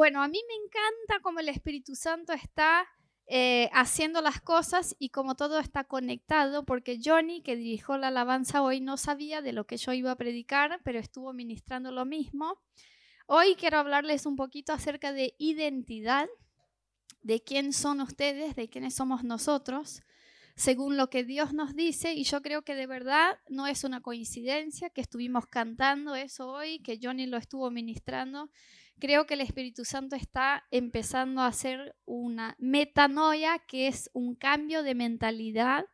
Bueno, a mí me encanta cómo el Espíritu Santo está eh, haciendo las cosas y como todo está conectado, porque Johnny, que dirigió la alabanza hoy, no sabía de lo que yo iba a predicar, pero estuvo ministrando lo mismo. Hoy quiero hablarles un poquito acerca de identidad, de quién son ustedes, de quiénes somos nosotros, según lo que Dios nos dice. Y yo creo que de verdad no es una coincidencia que estuvimos cantando eso hoy, que Johnny lo estuvo ministrando. Creo que el Espíritu Santo está empezando a hacer una metanoia, que es un cambio de mentalidad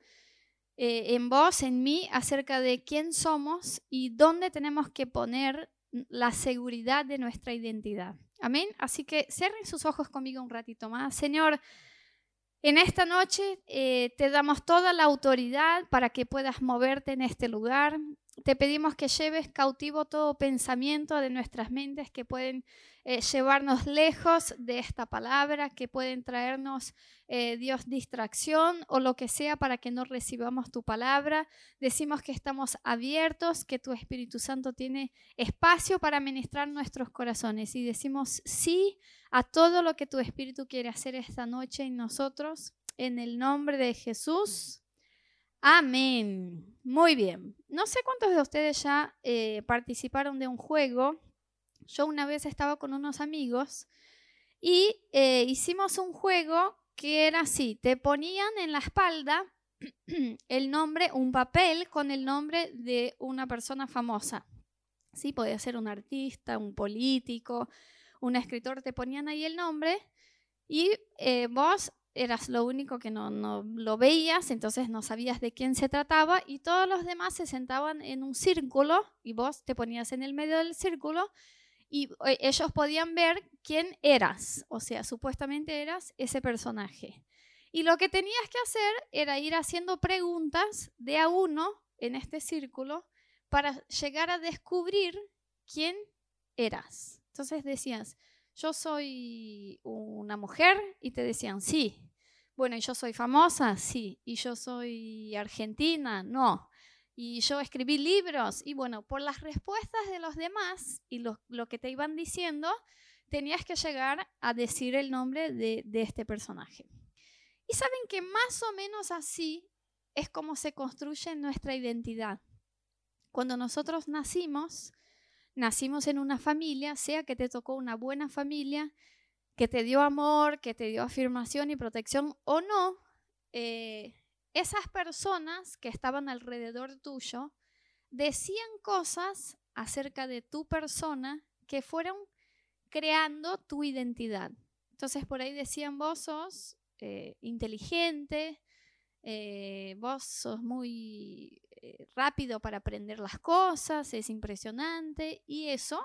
eh, en vos, en mí, acerca de quién somos y dónde tenemos que poner la seguridad de nuestra identidad. Amén. Así que cierren sus ojos conmigo un ratito más. Señor, en esta noche eh, te damos toda la autoridad para que puedas moverte en este lugar. Te pedimos que lleves cautivo todo pensamiento de nuestras mentes que pueden eh, llevarnos lejos de esta palabra, que pueden traernos, eh, Dios, distracción o lo que sea para que no recibamos tu palabra. Decimos que estamos abiertos, que tu Espíritu Santo tiene espacio para ministrar nuestros corazones y decimos sí a todo lo que tu Espíritu quiere hacer esta noche en nosotros. En el nombre de Jesús. Amén. Muy bien. No sé cuántos de ustedes ya eh, participaron de un juego. Yo una vez estaba con unos amigos y eh, hicimos un juego que era así. Te ponían en la espalda el nombre, un papel con el nombre de una persona famosa. Sí, podía ser un artista, un político, un escritor. Te ponían ahí el nombre y eh, vos eras lo único que no, no, lo veías, entonces no sabías de quién se trataba y todos los demás se sentaban en un círculo y vos te ponías en el medio del círculo y eh, ellos podían ver quién eras, o sea, supuestamente eras ese personaje. Y lo que tenías que hacer era ir haciendo preguntas de a uno en este círculo para llegar a descubrir quién eras. Entonces decías, yo soy una mujer y te decían, sí. Bueno, ¿y yo soy famosa? Sí. ¿Y yo soy argentina? No. ¿Y yo escribí libros? Y bueno, por las respuestas de los demás y lo, que te iban diciendo, tenías que llegar a decir el nombre de, de este personaje. Y saben que más o menos así es como se construye nuestra identidad. Cuando nosotros nacimos, nacimos en una familia, sea que te tocó una buena familia, que te dio amor, que te dio afirmación y protección o no, eh, esas personas que estaban alrededor tuyo decían cosas acerca de tu persona que fueron creando tu identidad. Entonces por ahí decían, vos sos eh, inteligente, eh, vos sos muy eh, rápido para aprender las cosas, es impresionante y eso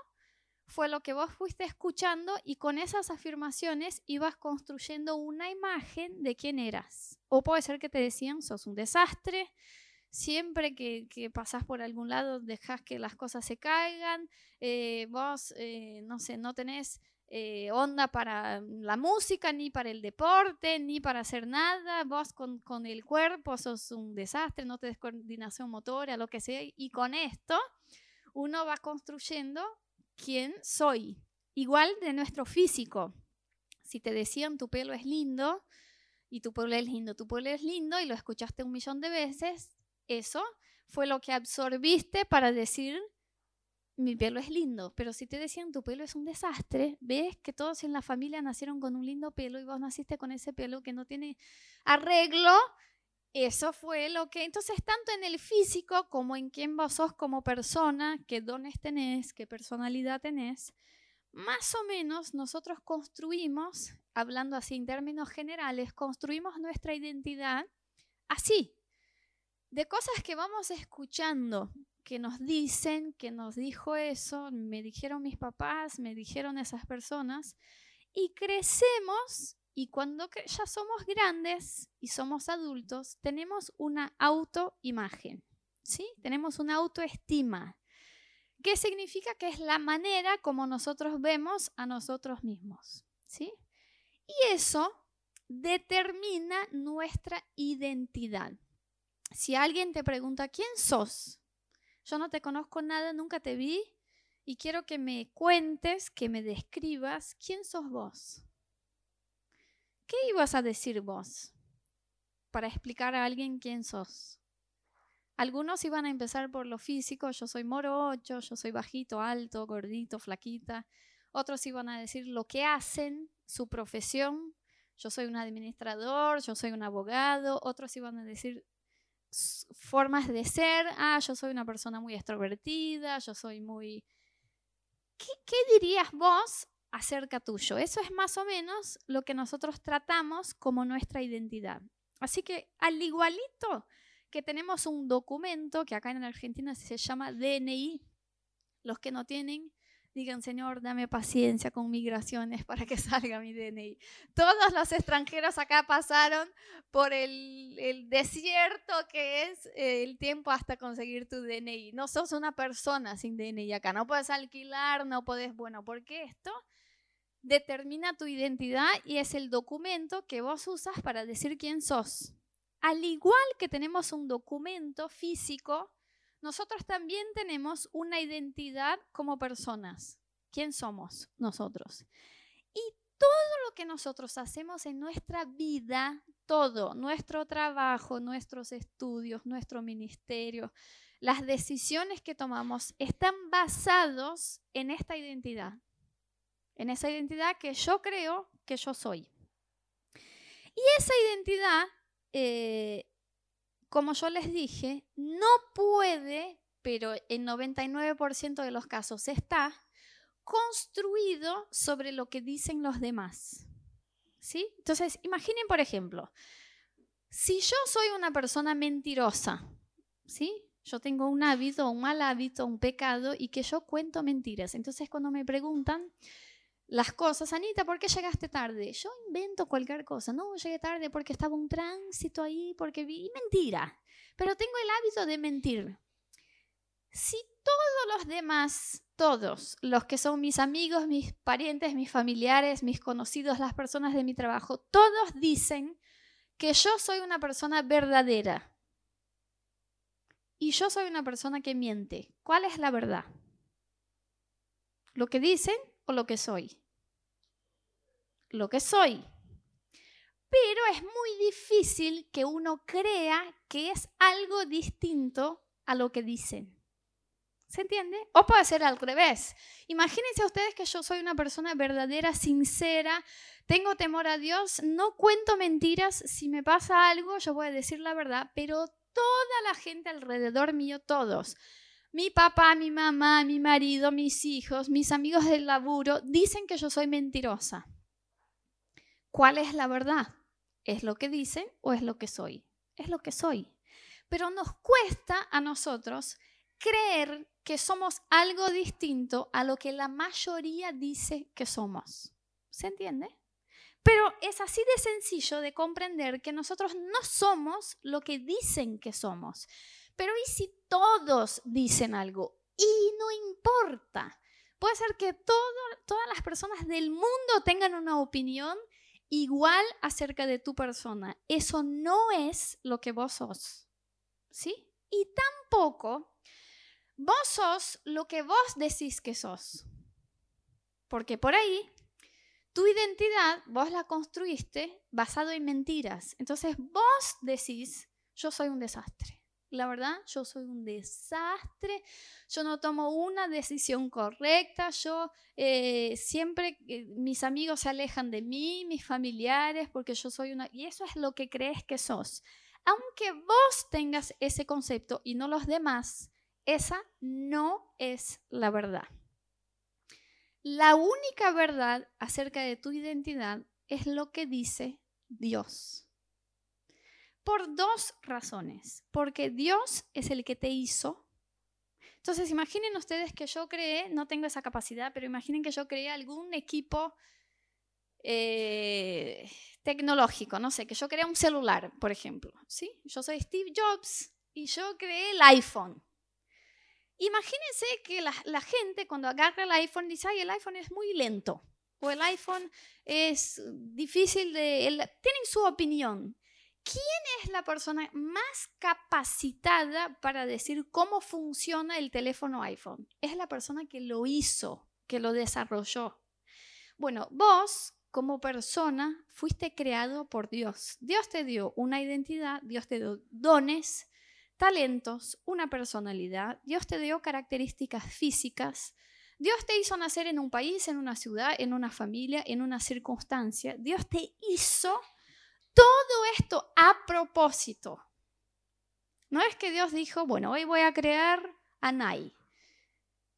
fue lo que vos fuiste escuchando y con esas afirmaciones ibas construyendo una imagen de quién eras. O puede ser que te decían, sos un desastre, siempre que, que pasás por algún lado dejas que las cosas se caigan, eh, vos, eh, no sé, no tenés eh, onda para la música, ni para el deporte, ni para hacer nada. Vos con, con el cuerpo sos un desastre, no tenés coordinación motora, lo que sea. Y con esto uno va construyendo quién soy. Igual de nuestro físico. Si te decían tu pelo es lindo y tu pelo es lindo, tu pelo es lindo y lo escuchaste un millón de veces, eso fue lo que absorbiste para decir mi pelo es lindo, pero si te decían tu pelo es un desastre, ves que todos en la familia nacieron con un lindo pelo y vos naciste con ese pelo que no tiene arreglo, eso fue lo que, entonces, tanto en el físico como en quién vos sos como persona, qué dones tenés, qué personalidad tenés, más o menos nosotros construimos, hablando así en términos generales, construimos nuestra identidad así, de cosas que vamos escuchando, que nos dicen, que nos dijo eso, me dijeron mis papás, me dijeron esas personas, y crecemos y cuando ya somos grandes y somos adultos, tenemos una autoimagen, ¿sí? Tenemos una autoestima. ¿Qué significa? Que es la manera como nosotros vemos a nosotros mismos, ¿sí? Y eso determina nuestra identidad. Si alguien te pregunta, ¿quién sos? Yo no te conozco nada, nunca te vi. y quiero que me cuentes, que me describas quién sos vos. ¿Qué ibas a decir vos para explicar a alguien quién sos? Algunos iban a empezar por lo físico, yo soy morocho, yo soy bajito, alto, gordito, flaquita. Otros iban a decir lo que hacen, su profesión. Yo soy un administrador, yo soy un abogado. Otros iban a decir formas de ser. Ah, yo soy una persona muy extrovertida, yo soy muy... ¿Qué, qué dirías vos acerca tuyo? Eso es más o menos lo que nosotros tratamos como nuestra identidad. Así que al igualito que tenemos un documento que acá en Argentina se llama DNI, los que no tienen, digan, Señor, dame paciencia con migraciones para que salga mi DNI. Todos los extranjeros acá pasaron por el, desierto que es eh, el tiempo hasta conseguir tu DNI. No sos una persona sin DNI acá, no puedes alquilar, no puedes, bueno, porque esto determina tu identidad y es el documento que vos usas para decir quién sos. Al igual que tenemos un documento físico, nosotros también tenemos una identidad como personas. ¿Quién somos nosotros? Y todo lo que nosotros hacemos en nuestra vida, todo, nuestro trabajo, nuestros estudios, nuestro ministerio, las decisiones que tomamos están basados en esta identidad, en esa identidad que yo creo que yo soy. Y esa identidad eh, como yo les dije, no puede, pero en 99% de los casos está construido sobre lo que dicen los demás. ¿Sí? Entonces, imaginen, por ejemplo, si yo soy una persona mentirosa, ¿sí? Yo tengo un hábito, un mal hábito, un pecado y que yo cuento mentiras. Entonces, cuando me preguntan, las cosas. Anita, ¿por qué llegaste tarde? Yo invento cualquier cosa. No, llegué tarde porque estaba un tránsito ahí, porque vi... mentira. Pero tengo el hábito de mentir. Si todos los demás, todos los que son mis amigos, mis parientes, mis familiares, mis conocidos, las personas de mi trabajo, todos dicen que yo soy una persona verdadera. Y yo soy una persona que miente. ¿Cuál es la verdad? ¿Lo que dicen o lo que soy? Lo que soy. Pero es muy difícil que uno crea que es algo distinto a lo que dicen. ¿Se entiende? O puede ser al revés. Imagínense ustedes que yo soy una persona verdadera, sincera, tengo temor a Dios, no cuento mentiras, si me pasa algo yo voy a decir la verdad, pero toda la gente alrededor mío, todos, mi papá, mi mamá, mi marido, mis hijos, mis amigos del laburo, dicen que yo soy mentirosa. ¿Cuál es la verdad? ¿Es lo que dicen o es lo que soy? Es lo que soy. Pero nos cuesta a nosotros creer que somos algo distinto a lo que la mayoría dice que somos. ¿Se entiende? Pero es así de sencillo de comprender que nosotros no somos lo que dicen que somos. Pero ¿y si todos dicen algo? Y no importa. Puede ser que todas las personas del mundo tengan una opinión igual acerca de tu persona. Eso no es lo que vos sos. ¿Sí? Y tampoco vos sos lo que vos decís que sos. Porque por ahí tu identidad vos la construiste basado en mentiras. Entonces vos decís, yo soy un desastre la verdad, yo soy un desastre, yo no tomo una decisión correcta, yo eh, siempre, mis amigos se alejan de mí, mis familiares, porque yo soy una... Y eso es lo que crees que sos. Aunque vos tengas ese concepto y no los demás, esa no es la verdad. La única verdad acerca de tu identidad es lo que dice Dios. Por dos razones. Porque Dios es el que te hizo. Entonces, imaginen ustedes que yo creé, no tengo esa capacidad, pero imaginen que yo creé algún equipo eh, tecnológico, no sé, que yo creé un celular, por ejemplo. ¿sí? Yo soy Steve Jobs y yo creé el iPhone. Imagínense que la, gente cuando agarra el iPhone dice, ay, el iPhone es muy lento, o el iPhone es difícil de... tienen su opinión. ¿Quién es la persona más capacitada para decir cómo funciona el teléfono iPhone? Es la persona que lo hizo, que lo desarrolló. Bueno, vos como persona fuiste creado por Dios. Dios te dio una identidad, Dios te dio dones, talentos, una personalidad, Dios te dio características físicas, Dios te hizo nacer en un país, en una ciudad, en una familia, en una circunstancia. Dios te hizo todo esto a propósito. No es que Dios dijo, bueno, hoy voy a crear a Nai.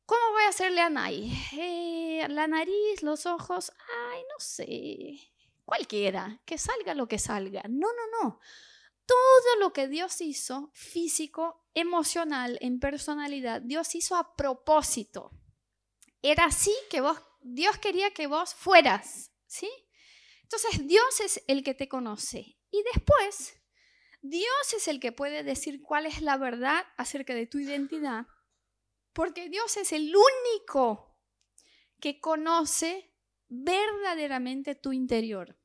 ¿Cómo voy a hacerle a Nai? Eh, la nariz, los ojos, ay, no sé, cualquiera, que salga lo que salga. No, no, no. Todo lo que Dios hizo, físico, emocional, en personalidad, Dios hizo a propósito. Era así que Dios quería que vos fueras, ¿sí? Entonces Dios es el que te conoce. Y después, Dios es el que puede decir cuál es la verdad acerca de tu identidad, porque Dios es el único que conoce verdaderamente tu interior.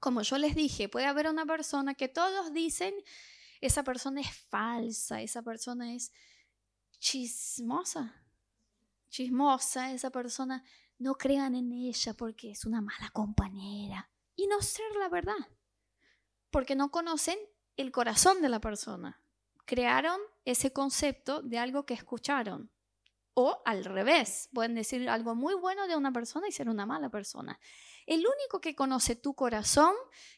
Como yo les dije, puede haber una persona que todos dicen, esa persona es falsa, esa persona es chismosa, chismosa, esa persona, no crean en ella porque es una mala compañera. Y no ser la verdad, porque no conocen el corazón de la persona. Crearon ese concepto de algo que escucharon. O al revés, pueden decir algo muy bueno de una persona y ser una mala persona. El único que conoce tu corazón,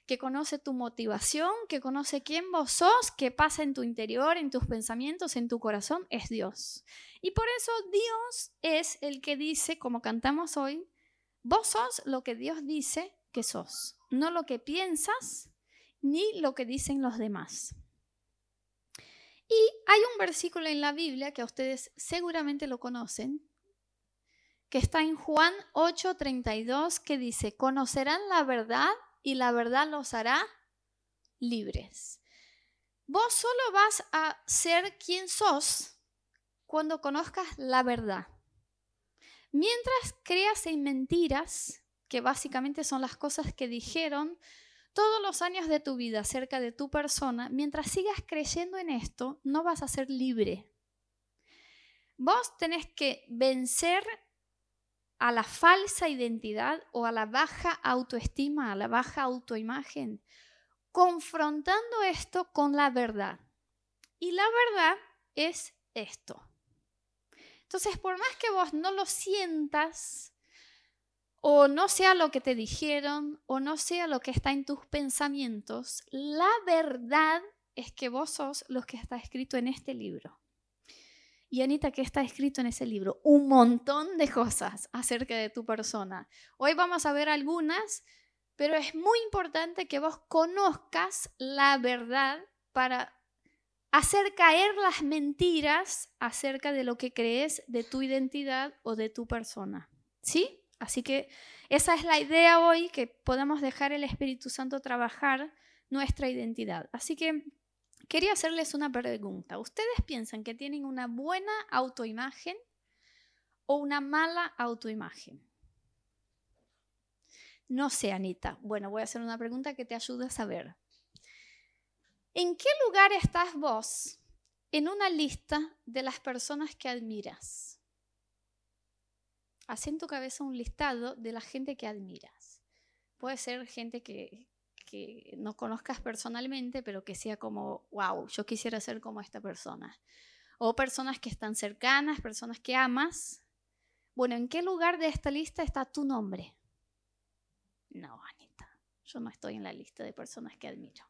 que conoce tu motivación, que conoce quién vos sos, qué pasa en tu interior, en tus pensamientos, en tu corazón, es Dios. Y por eso Dios es el que dice, como cantamos hoy, vos sos lo que Dios dice que sos, no lo que piensas ni lo que dicen los demás. Y hay un versículo en la Biblia que a ustedes seguramente lo conocen, que está en Juan 8:32, que dice, conocerán la verdad y la verdad los hará libres. Vos solo vas a ser quien sos cuando conozcas la verdad. Mientras creas en mentiras, que básicamente son las cosas que dijeron todos los años de tu vida acerca de tu persona, mientras sigas creyendo en esto, no vas a ser libre. Vos tenés que vencer a la falsa identidad o a la baja autoestima, a la baja autoimagen, confrontando esto con la verdad. Y la verdad es esto. Entonces, por más que vos no lo sientas, o no sea lo que te dijeron, o no sea lo que está en tus pensamientos, la verdad es que vos sos lo que está escrito en este libro. Y Anita, ¿qué está escrito en ese libro? Un montón de cosas acerca de tu persona. Hoy vamos a ver algunas, pero es muy importante que vos conozcas la verdad para hacer caer las mentiras acerca de lo que crees de tu identidad o de tu persona. ¿Sí? Así que esa es la idea hoy, que podamos dejar el Espíritu Santo trabajar nuestra identidad. Así que Quería hacerles una pregunta. ¿Ustedes piensan que tienen una buena autoimagen o una mala autoimagen? No sé, Anita. Bueno, voy a hacer una pregunta que te ayude a saber. ¿En qué lugar estás vos en una lista de las personas que admiras? Haz en tu cabeza un listado de la gente que admiras. Puede ser gente que, que no conozcas personalmente, pero que sea como, wow, yo quisiera ser como esta persona. O personas que están cercanas, personas que amas. Bueno, ¿en qué lugar de esta lista está tu nombre? No, Anita, yo no estoy en la lista de personas que admiro.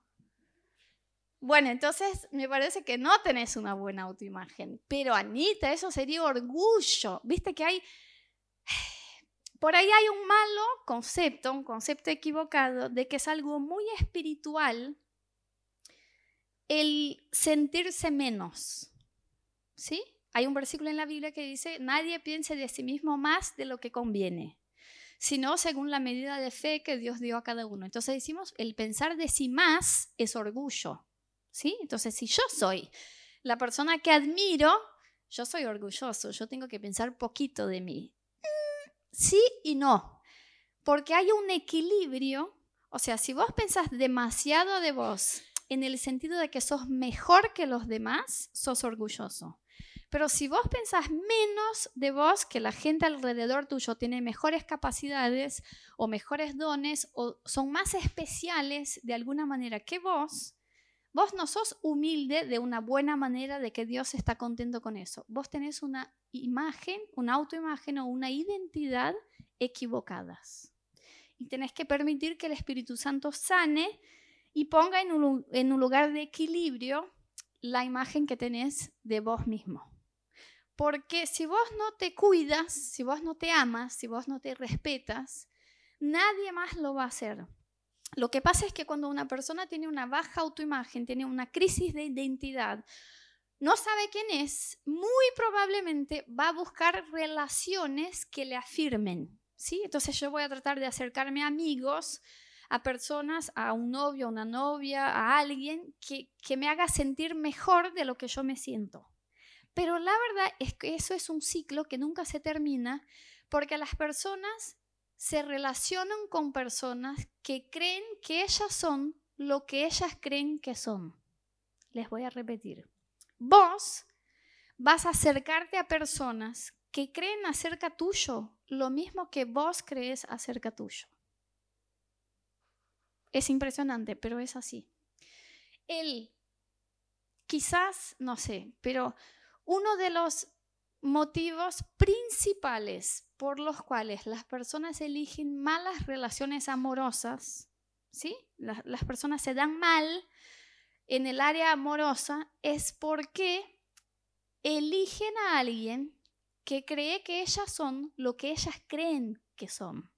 Bueno, entonces me parece que no tenés una buena autoimagen. Pero Anita, eso sería orgullo. Viste que hay por ahí hay un malo concepto, un concepto equivocado de que es algo muy espiritual el sentirse menos. ¿Sí? Hay un versículo en la Biblia que dice, nadie piense de sí mismo más de lo que conviene, sino según la medida de fe que Dios dio a cada uno. Entonces decimos, el pensar de sí más es orgullo. ¿Sí? Entonces, si yo soy la persona que admiro, yo soy orgulloso, yo tengo que pensar poquito de mí sí y no, porque hay un equilibrio, O sea, si vos pensás demasiado de vos en el sentido de que sos mejor que los demás, sos orgulloso. Pero si vos pensás menos de vos, que la gente alrededor tuyo tiene mejores capacidades o mejores dones o son más especiales de alguna manera que vos, vos no sos humilde de una buena manera de que Dios está contento con eso. Vos tenés una imagen, una autoimagen o una identidad equivocadas. Y tenés que permitir que el Espíritu Santo sane y ponga en un, en un lugar de equilibrio la imagen que tenés de vos mismo. Porque si vos no te cuidas, si vos no te amas, si vos no te respetas, nadie más lo va a hacer. Lo que pasa es que cuando una persona tiene una baja autoimagen, tiene una crisis de identidad, no sabe quién es, muy probablemente va a buscar relaciones que le afirmen. ¿sí? Entonces yo voy a tratar de acercarme a amigos, a personas, a un novio, a una novia, a alguien que, que me haga sentir mejor de lo que yo me siento. Pero la verdad es que eso es un ciclo que nunca se termina porque las personas se relacionan con personas que creen que ellas son lo que ellas creen que son. Les voy a repetir. Vos vas a acercarte a personas que creen acerca tuyo lo mismo que vos crees acerca tuyo. Es impresionante, pero es así. Él, quizás, no sé, pero uno de los motivos principales por los cuales las personas eligen malas relaciones amorosas, ¿sí? Las, las personas se dan mal en el área amorosa es porque eligen a alguien que cree que ellas son lo que ellas creen que son.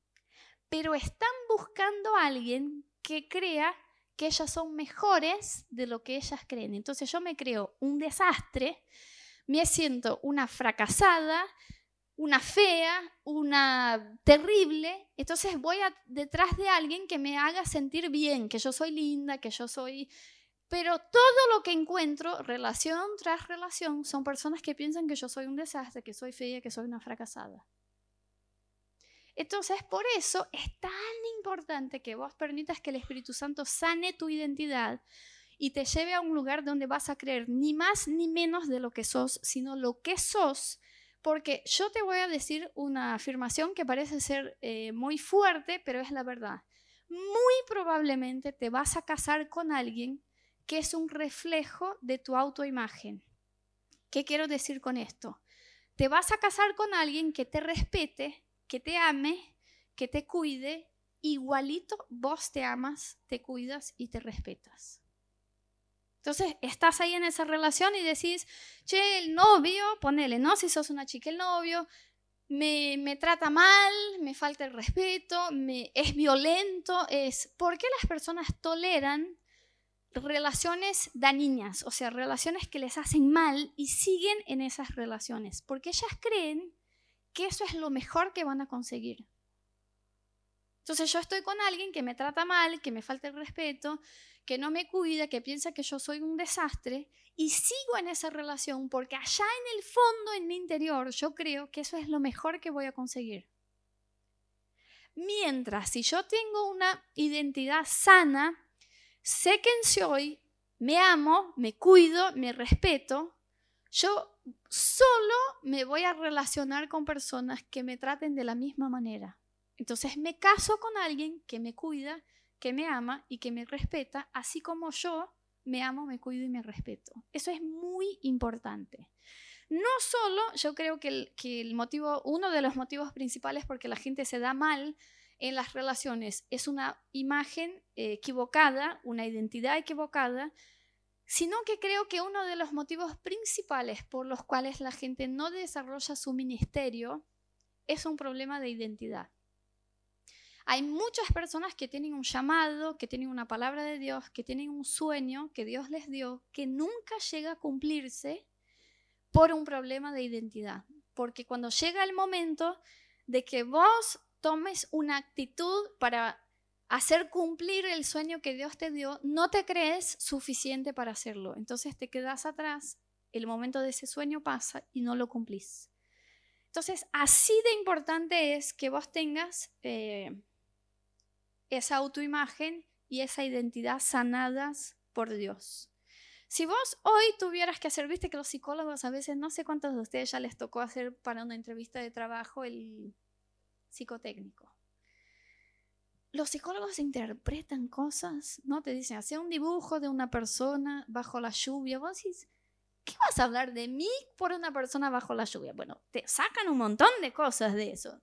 Pero están buscando a alguien que crea que ellas son mejores de lo que ellas creen. Entonces yo me creo un desastre me siento una fracasada, una fea, una terrible, entonces voy detrás de alguien que me haga sentir bien, que yo soy linda, que yo soy... Pero todo lo que encuentro, relación tras relación, son personas que piensan que yo soy un desastre, que soy fea, que soy una fracasada. Entonces, por eso es tan importante que vos permitas que el Espíritu Santo sane tu identidad, y te lleve a un lugar donde vas a creer ni más ni menos de lo que sos, sino lo que sos. Porque yo te voy a decir una afirmación que parece ser eh, muy fuerte, pero es la verdad. Muy probablemente te vas a casar con alguien que es un reflejo de tu autoimagen. ¿Qué quiero decir con esto? Te vas a casar con alguien que te respete, que te ame, que te cuide, igualito vos te amas, te cuidas y te respetas. Entonces, estás ahí en esa relación y decís, che, el novio, ponele, ¿no? Si sos una chica, el novio me, me trata mal, me falta el respeto, me, es violento, es... ¿Por qué las personas toleran relaciones dañinas, o sea, relaciones que les hacen mal y siguen en esas relaciones? Porque ellas creen que eso es lo mejor que van a conseguir. Entonces yo estoy con alguien que me trata mal, que me falta el respeto, que no me cuida, que piensa que yo soy un desastre y sigo en esa relación porque allá en el fondo, en mi interior, yo creo que eso es lo mejor que voy a conseguir. Mientras si yo tengo una identidad sana, sé quién soy, me amo, me cuido, me respeto, yo solo me voy a relacionar con personas que me traten de la misma manera. Entonces me caso con alguien que me cuida, que me ama y que me respeta, así como yo me amo, me cuido y me respeto. Eso es muy importante. No solo, yo creo que el, motivo, uno de los motivos principales porque la gente se da mal en las relaciones es una imagen eh, equivocada, una identidad equivocada, sino que creo que uno de los motivos principales por los cuales la gente no desarrolla su ministerio es un problema de identidad. Hay muchas personas que tienen un llamado, que tienen una palabra de Dios, que tienen un sueño que Dios les dio, que nunca llega a cumplirse por un problema de identidad. Porque cuando llega el momento de que vos tomes una actitud para hacer cumplir el sueño que Dios te dio, no te crees suficiente para hacerlo. Entonces te quedas atrás, el momento de ese sueño pasa y no lo cumplís. Entonces, así de importante es que vos tengas eh, esa autoimagen y esa identidad sanadas por Dios. Si vos hoy tuvieras que hacer, viste que los psicólogos a veces, no sé cuántos de ustedes ya les tocó hacer para una entrevista de trabajo el psicotécnico. Los psicólogos interpretan cosas, ¿no? Te dicen, hace un dibujo de una persona bajo la lluvia. Vos decís, ¿qué vas a hablar de mí por una persona bajo la lluvia? Bueno, te sacan un montón de cosas de eso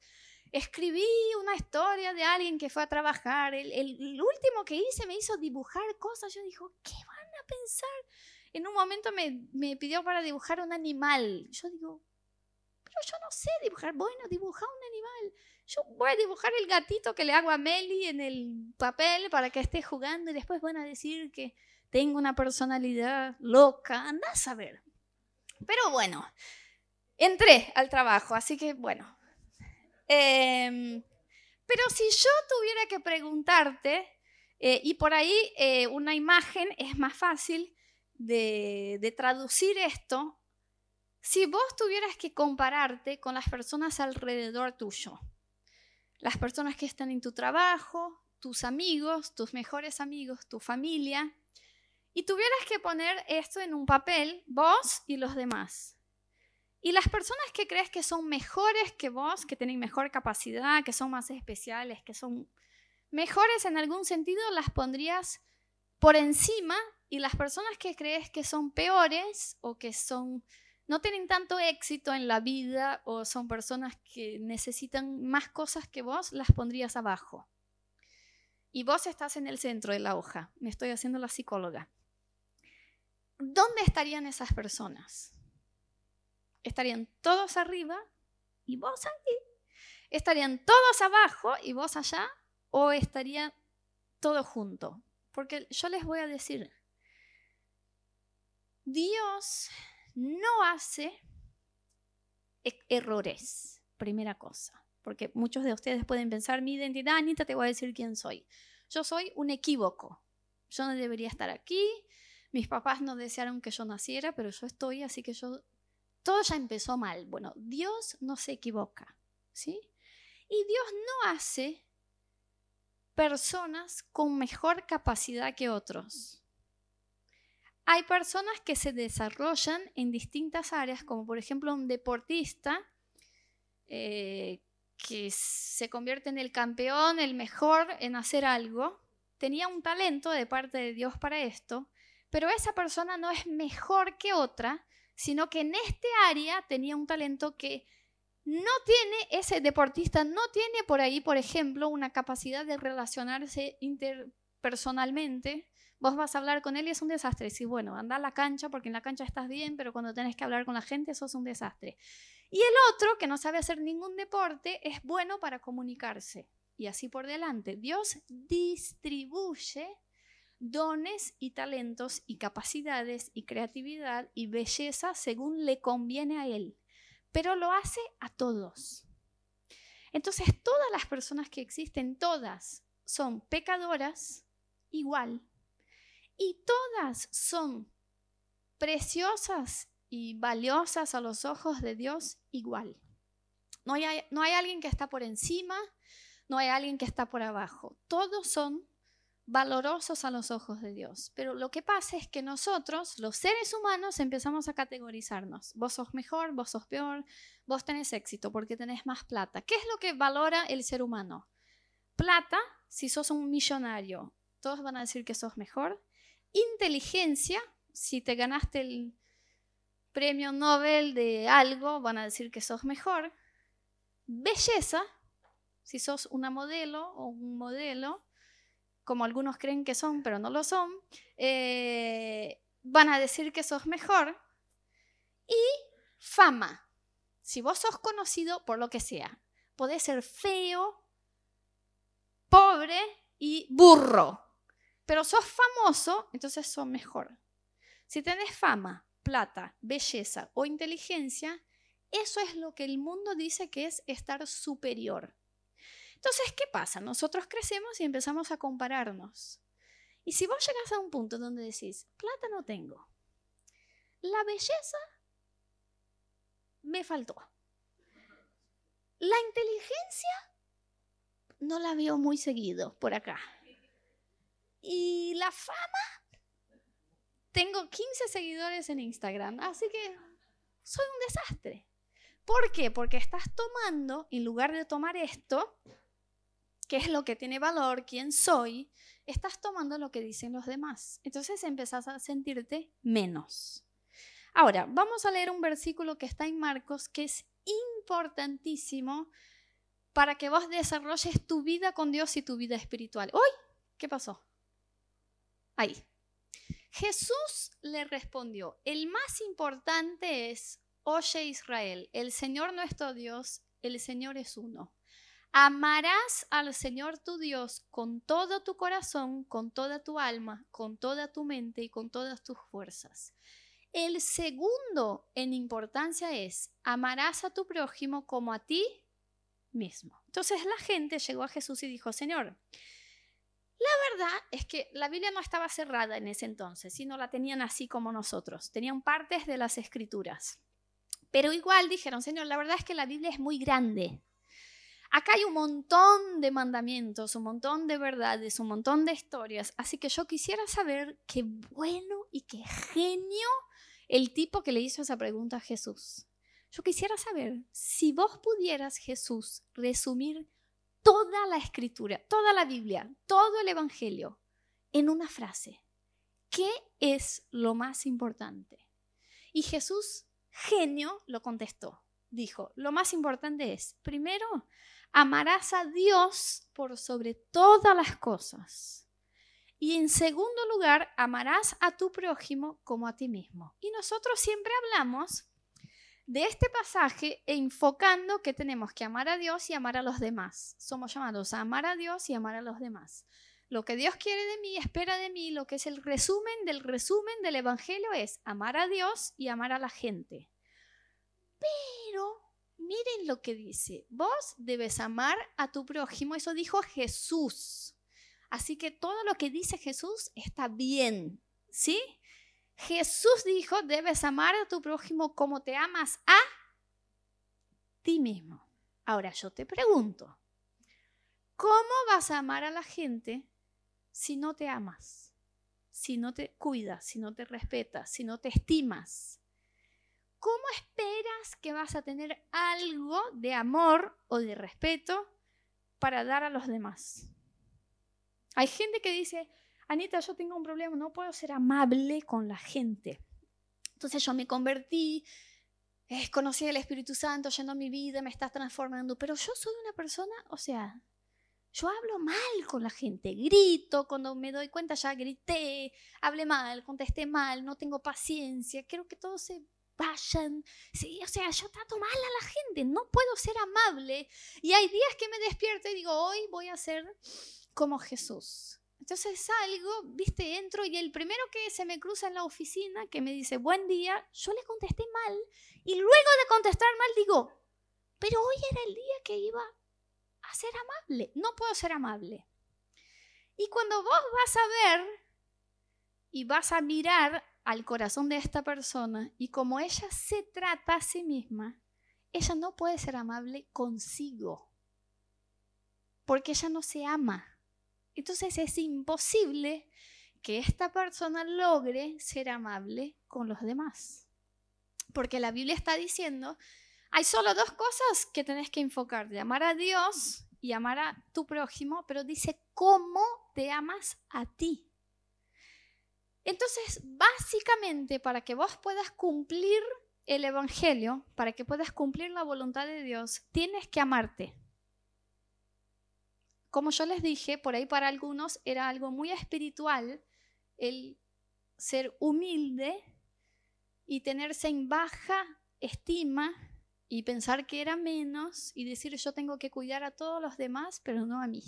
escribí una historia de alguien que fue a trabajar. El, último que hice me hizo dibujar cosas. Yo digo, ¿qué van a pensar? En un momento me, me, pidió para dibujar un animal. Yo digo, pero yo no sé dibujar. Bueno, dibujar un animal. Yo voy a dibujar el gatito que le hago a Meli en el papel para que esté jugando y después van a decir que tengo una personalidad loca. Anda a saber. Pero bueno, entré al trabajo, así que bueno, Em, pero si yo tuviera que preguntarte, eh, y por ahí eh, una imagen es más fácil de, de traducir esto, si vos tuvieras que compararte con las personas alrededor tuyo, las personas que están en tu trabajo, tus amigos, tus mejores amigos, tu familia, y tuvieras que poner esto en un papel, vos y los demás. Y las personas que crees que son mejores que vos, que tienen mejor capacidad, que son más especiales, que son mejores en algún sentido, las pondrías por encima y las personas que crees que son peores o que son no tienen tanto éxito en la vida o son personas que necesitan más cosas que vos, las pondrías abajo. Y vos estás en el centro de la hoja. Me estoy haciendo la psicóloga. ¿Dónde estarían esas personas? Estarían todos arriba y vos ahí. Estarían todos abajo y vos allá o estaría todo junto. Porque yo les voy a decir, Dios no hace e-, errores, primera cosa. Porque muchos de ustedes pueden pensar, mi identidad, Anita, te voy a decir quién soy. Yo soy un equívoco. Yo no debería estar aquí. Mis papás no desearon que yo naciera, pero yo estoy, así que yo todo ya empezó mal. Bueno, Dios no se equivoca, ¿sí? Y Dios no hace personas con mejor capacidad que otros. Hay personas que se desarrollan en distintas áreas, como por ejemplo un deportista eh, que se convierte en el campeón, el mejor en hacer algo. Tenía un talento de parte de Dios para esto, pero esa persona no es mejor que otra sino que en este área tenía un talento que no tiene, ese deportista no tiene por ahí, por ejemplo, una capacidad de relacionarse interpersonalmente. Vos vas a hablar con él y es un desastre. Sí, bueno, anda a la cancha porque en la cancha estás bien, pero cuando tenés que hablar con la gente eso es un desastre. Y el otro, que no sabe hacer ningún deporte, es bueno para comunicarse. Y así por delante. Dios distribuye dones y talentos y capacidades y creatividad y belleza según le conviene a Él, pero lo hace a todos. Entonces todas las personas que existen, todas son pecadoras igual y todas son preciosas y valiosas a los ojos de Dios igual. No hay, no hay alguien que está por encima, no hay alguien que está por abajo. Todos son valorosos a los ojos de Dios. Pero lo que pasa es que nosotros, los seres humanos, empezamos a categorizarnos. Vos sos mejor, vos sos peor, vos tenés éxito porque tenés más plata. ¿Qué es lo que valora el ser humano? Plata, si sos un millonario, todos van a decir que sos mejor. Inteligencia, si te ganaste el premio Nobel de algo, van a decir que sos mejor. Belleza, si sos una modelo o un modelo, como algunos creen que son, pero no lo son, eh, van a decir que sos mejor. Y fama. Si vos sos conocido por lo que sea, podés ser feo, pobre y burro. Pero sos famoso, entonces sos mejor. Si tenés fama, plata, belleza o inteligencia, eso es lo que el mundo dice que es estar superior. Entonces, ¿qué pasa? Nosotros crecemos y empezamos a compararnos. Y si vos llegas a un punto donde decís, plata no tengo, la belleza me faltó, la inteligencia no la veo muy seguido por acá. Y la fama, tengo 15 seguidores en Instagram, así que soy un desastre. ¿Por qué? Porque estás tomando, en lugar de tomar esto, que es lo que tiene valor, quién soy, estás tomando lo que dicen los demás. Entonces empezás a sentirte menos. Ahora, vamos a leer un versículo que está en Marcos que es importantísimo para que vos desarrolles tu vida con Dios y tu vida espiritual. ¡Uy! ¿Qué pasó? Ahí. Jesús le respondió, el más importante es, oye Israel, el Señor nuestro Dios, el Señor es uno. Amarás al Señor tu Dios con todo tu corazón, con toda tu alma, con toda tu mente y con todas tus fuerzas. El segundo en importancia es, amarás a tu prójimo como a ti mismo. Entonces la gente llegó a Jesús y dijo, Señor, la verdad es que la Biblia no estaba cerrada en ese entonces, sino la tenían así como nosotros, tenían partes de las escrituras. Pero igual dijeron, Señor, la verdad es que la Biblia es muy grande. Acá hay un montón de mandamientos, un montón de verdades, un montón de historias, así que yo quisiera saber qué bueno y qué genio el tipo que le hizo esa pregunta a Jesús. Yo quisiera saber si vos pudieras, Jesús, resumir toda la escritura, toda la Biblia, todo el Evangelio en una frase. ¿Qué es lo más importante? Y Jesús, genio, lo contestó. Dijo, lo más importante es, primero, amarás a Dios por sobre todas las cosas. Y en segundo lugar, amarás a tu prójimo como a ti mismo. Y nosotros siempre hablamos de este pasaje enfocando que tenemos que amar a Dios y amar a los demás. Somos llamados a amar a Dios y amar a los demás. Lo que Dios quiere de mí, espera de mí, lo que es el resumen del resumen del Evangelio es amar a Dios y amar a la gente. Pero miren lo que dice, vos debes amar a tu prójimo, eso dijo Jesús. Así que todo lo que dice Jesús está bien, ¿sí? Jesús dijo, debes amar a tu prójimo como te amas a ti mismo. Ahora yo te pregunto, ¿cómo vas a amar a la gente si no te amas? Si no te cuidas, si no te respetas, si no te estimas. ¿Cómo esperas que vas a tener algo de amor o de respeto para dar a los demás? Hay gente que dice, Anita, yo tengo un problema, no puedo ser amable con la gente. Entonces yo me convertí, eh, conocí al Espíritu Santo, llenó mi vida, me está transformando, pero yo soy una persona, o sea, yo hablo mal con la gente, grito, cuando me doy cuenta ya grité, hablé mal, contesté mal, no tengo paciencia, quiero que todos se vayan. Sí, o sea, yo trato mal a la gente, no puedo ser amable. Y hay días que me despierto y digo, hoy voy a ser como Jesús. Entonces salgo, viste, entro y el primero que se me cruza en la oficina, que me dice buen día, yo le contesté mal y luego de contestar mal digo, pero hoy era el día que iba a ser amable, no puedo ser amable. Y cuando vos vas a ver y vas a mirar al corazón de esta persona y como ella se trata a sí misma, ella no puede ser amable consigo, porque ella no se ama. Entonces es imposible que esta persona logre ser amable con los demás. Porque la Biblia está diciendo, hay solo dos cosas que tenés que enfocarte, amar a Dios y amar a tu prójimo, pero dice cómo te amas a ti. Entonces, básicamente, para que vos puedas cumplir el Evangelio, para que puedas cumplir la voluntad de Dios, tienes que amarte. Como yo les dije, por ahí para algunos era algo muy espiritual el ser humilde y tenerse en baja estima y pensar que era menos y decir yo tengo que cuidar a todos los demás, pero no a mí.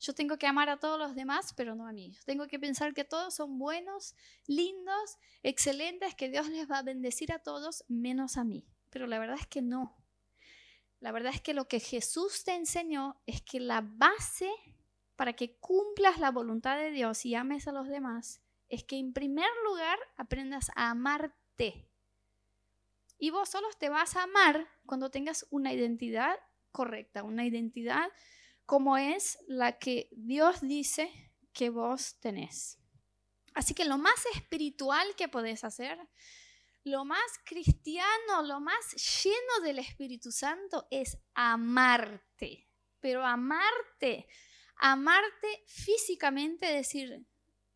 Yo tengo que amar a todos los demás, pero no a mí. Yo tengo que pensar que todos son buenos, lindos, excelentes, que Dios les va a bendecir a todos, menos a mí. Pero la verdad es que no. La verdad es que lo que Jesús te enseñó es que la base para que cumplas la voluntad de Dios y ames a los demás es que en primer lugar aprendas a amarte. Y vos solo te vas a amar cuando tengas una identidad correcta, una identidad como es la que Dios dice que vos tenés. Así que lo más espiritual que podés hacer, lo más cristiano, lo más lleno del Espíritu Santo es amarte. Pero amarte, amarte físicamente, decir,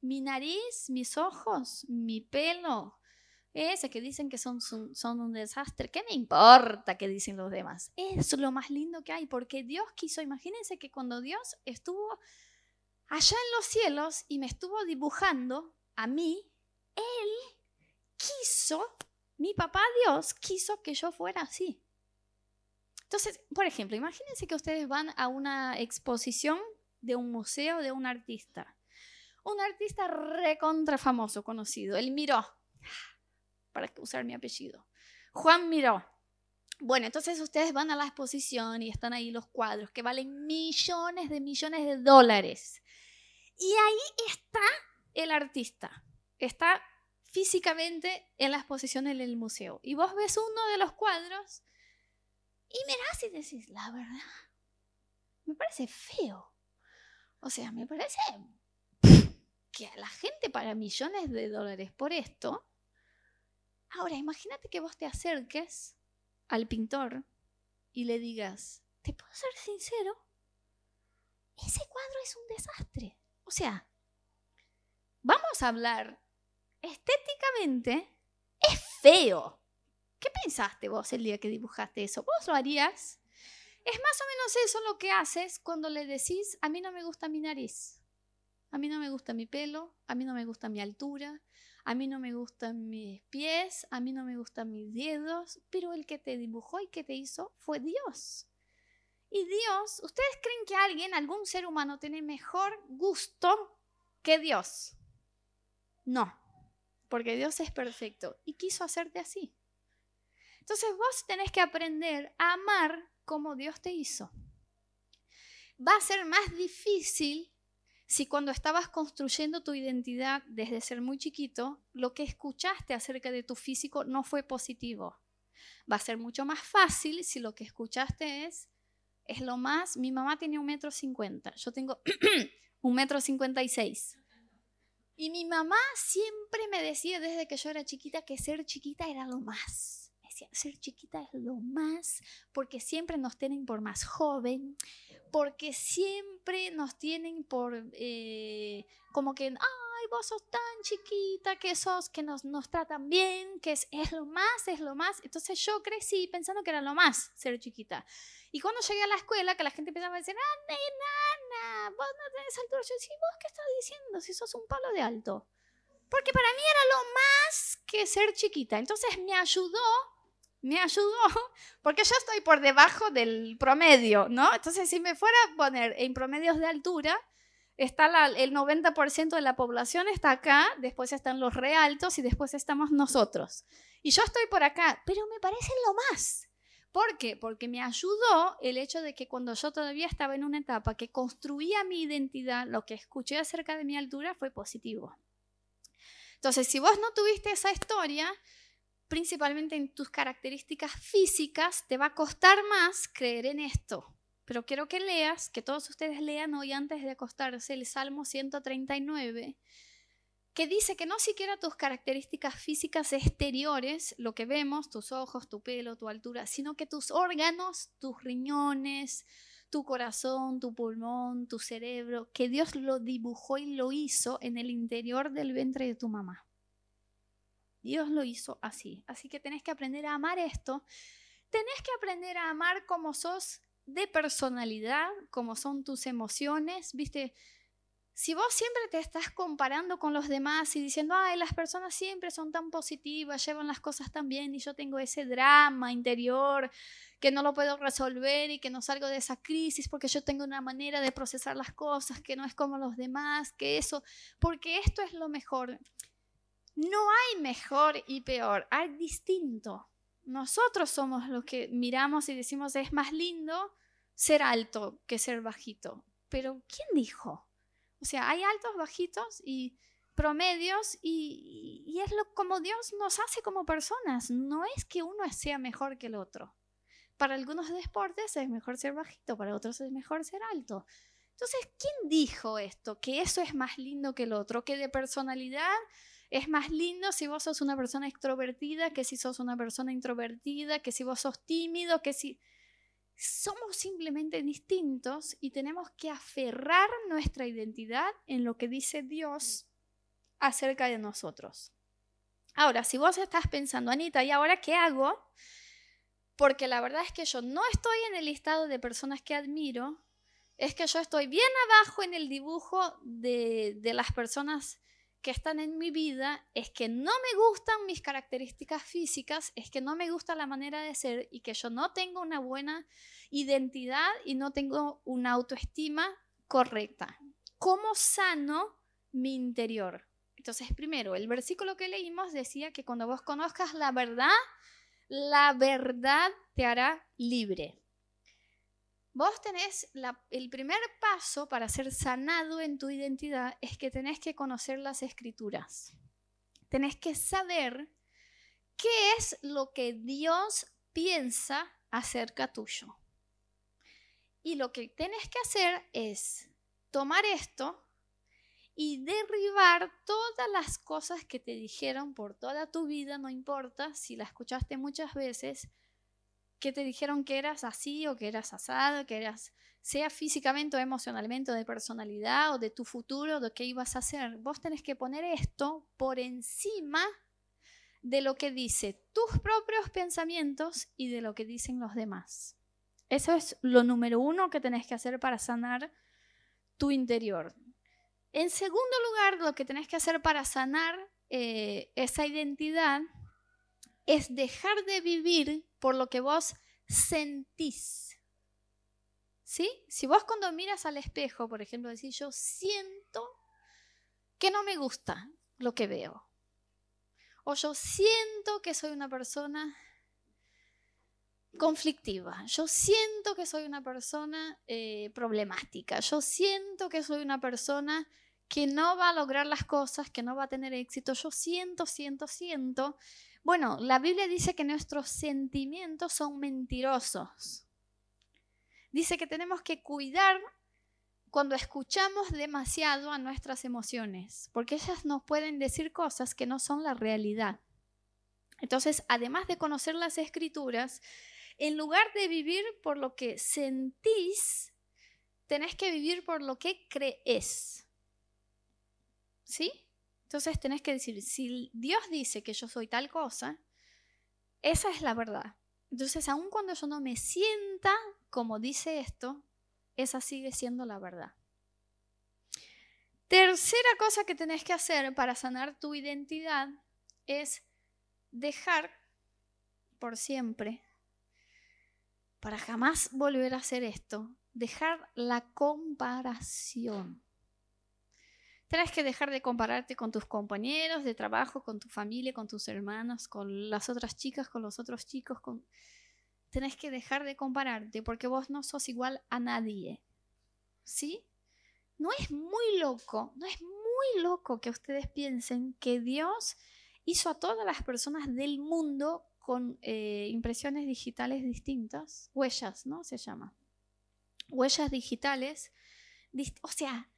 mi nariz, mis ojos, mi pelo, ese que dicen que son, un desastre, ¿qué me importa qué dicen los demás? Es lo más lindo que hay, porque Dios quiso, imagínense que cuando Dios estuvo allá en los cielos y me estuvo dibujando a mí, Él quiso, mi papá Dios quiso que yo fuera así. Entonces, por ejemplo, imagínense que ustedes van a una exposición de un museo de un artista. Un artista recontra famoso, conocido. Él miró, para usar mi apellido. Juan miró. Bueno, entonces ustedes van a la exposición y están ahí los cuadros que valen millones de millones de dólares. Y ahí está el artista. Está físicamente en la exposición en el museo. Y vos ves uno de los cuadros y mirás y decís, la verdad, me parece feo. O sea, me parece que la gente para millones de dólares por esto Ahora, imagínate que vos te acerques al pintor y le digas, ¿te puedo ser sincero? Ese cuadro es un desastre. O sea, vamos a hablar estéticamente, es feo. ¿Qué pensaste vos el día que dibujaste eso? ¿Vos lo harías? Es más o menos eso lo que haces cuando le decís, a mí no me gusta mi nariz, a mí no me gusta mi pelo, a mí no me gusta mi altura, a mí no me gustan mis pies, a mí no me gustan mis dedos, pero el que te dibujó y que te hizo fue Dios. Y Dios, ¿ustedes creen que alguien, algún ser humano, tiene mejor gusto que Dios? No, porque Dios es perfecto y quiso hacerte así. Entonces vos tenés que aprender a amar como Dios te hizo. Va a ser más difícil si cuando estabas construyendo tu identidad desde ser muy chiquito, lo que escuchaste acerca de tu físico no fue positivo. Va a ser mucho más fácil si lo que escuchaste es, es lo más, mi mamá tiene un metro cincuenta, yo tengo un metro cincuenta y seis. Y mi mamá siempre me decía desde que yo era chiquita que ser chiquita era lo más ser chiquita es lo más, porque siempre nos tienen por más joven, porque siempre nos tienen por eh, como que, ay, vos sos tan chiquita, que sos, que nos, nos tratan bien, que es, es lo más, es lo más. Entonces yo crecí pensando que era lo más ser chiquita. Y cuando llegué a la escuela, que la gente empezaba a decir, ah, nena, vos no tenés altura, yo decía, ¿vos qué estás diciendo si sos un palo de alto? Porque para mí era lo más que ser chiquita. Entonces me ayudó me ayudó porque yo estoy por debajo del promedio, ¿no? Entonces, si me fuera a poner en promedios de altura, está el 90% de la población está acá, después están los realtos y después estamos nosotros. Y yo estoy por acá, pero me parece lo más. ¿Por qué? Porque me ayudó el hecho de que cuando yo todavía estaba en una etapa que construía mi identidad, lo que escuché acerca de mi altura fue positivo. Entonces, si vos no tuviste esa historia, principalmente en tus características físicas, te va a costar más creer en esto. Pero quiero que leas, que todos ustedes lean hoy antes de acostarse el Salmo 139, que dice que no siquiera tus características físicas exteriores, lo que vemos, tus ojos, tu pelo, tu altura, sino que tus órganos, tus riñones, tu corazón, tu pulmón, tu cerebro, que Dios lo dibujó y lo hizo en el interior del vientre de tu mamá. Dios lo hizo así. Así que tenés que aprender a amar esto. Tenés que aprender a amar como sos de personalidad, como son tus emociones, ¿viste? Si vos siempre te estás comparando con los demás y diciendo, ay, las personas siempre son tan positivas, llevan las cosas tan bien y yo tengo ese drama interior que no lo puedo resolver y que no salgo de esa crisis porque yo tengo una manera de procesar las cosas que no es como los demás, que eso, porque esto es lo mejor. No hay mejor y peor, hay distinto. Nosotros somos los que miramos y decimos es más lindo ser alto que ser bajito. Pero ¿quién dijo? O sea, hay altos, bajitos y promedios y, es lo como Dios nos hace como personas. No es que uno sea mejor que el otro. para algunos deportes es mejor ser bajito, para otros es mejor ser alto. Entonces, ¿quién dijo esto? Que eso es más lindo que el otro, que de personalidad es más lindo si vos sos una persona extrovertida que si sos una persona introvertida, que si vos sos tímido, que si... Somos simplemente distintos y tenemos que aferrar nuestra identidad en lo que dice Dios acerca de nosotros. Ahora, si vos estás pensando, Anita, ¿y ahora qué hago? Porque la verdad es que yo no estoy en el listado de personas que admiro, es que yo estoy bien abajo en el dibujo de, de las personas que están en mi vida es que no me gustan mis características físicas, es que no me gusta la manera de ser y que yo no tengo una buena identidad y no tengo una autoestima correcta. ¿Cómo sano mi interior? Entonces, primero, el versículo que leímos decía que cuando vos conozcas la verdad, la verdad te hará libre. Vos tenés el primer paso para ser sanado en tu identidad es que tenés que conocer las escrituras. Tenés que saber qué es lo que Dios piensa acerca tuyo. Y lo que tenés que hacer es tomar esto y derribar todas las cosas que te dijeron por toda tu vida, no importa si la escuchaste muchas veces, que te dijeron que eras así o que eras asado, que eras, sea físicamente o emocionalmente o de personalidad o de tu futuro, de qué ibas a hacer. Vos tenés que poner esto por encima de lo que dice tus propios pensamientos y de lo que dicen los demás. Eso es lo número uno que tenés que hacer para sanar tu interior. En segundo lugar, lo que tenés que hacer para sanar eh, esa identidad es dejar de vivir por lo que vos sentís. ¿Sí? Si vos cuando miras al espejo, por ejemplo, decís, yo siento que no me gusta lo que veo. O yo siento que soy una persona conflictiva. Yo siento que soy una persona eh, problemática. Yo siento que soy una persona que no va a lograr las cosas, que no va a tener éxito. Yo siento, siento, siento. Bueno, la Biblia dice que nuestros sentimientos son mentirosos. Dice que tenemos que cuidar cuando escuchamos demasiado a nuestras emociones, porque ellas nos pueden decir cosas que no son la realidad. Entonces, además de conocer las escrituras, en lugar de vivir por lo que sentís, tenés que vivir por lo que crees. ¿Sí? Entonces tenés que decir, si Dios dice que yo soy tal cosa, esa es la verdad. Entonces, aun cuando yo no me sienta como dice esto, esa sigue siendo la verdad. Tercera cosa que tenés que hacer para sanar tu identidad es dejar por siempre, para jamás volver a hacer esto, dejar la comparación. Tienes que dejar de compararte con tus compañeros de trabajo, con tu familia, con tus hermanos, con las otras chicas, con los otros chicos. Con... Tenés que dejar de compararte porque vos no sos igual a nadie. ¿Sí? No es muy loco, no es muy loco que ustedes piensen que Dios hizo a todas las personas del mundo con eh, impresiones digitales distintas, huellas, ¿no? Se llama. Huellas digitales. O sea,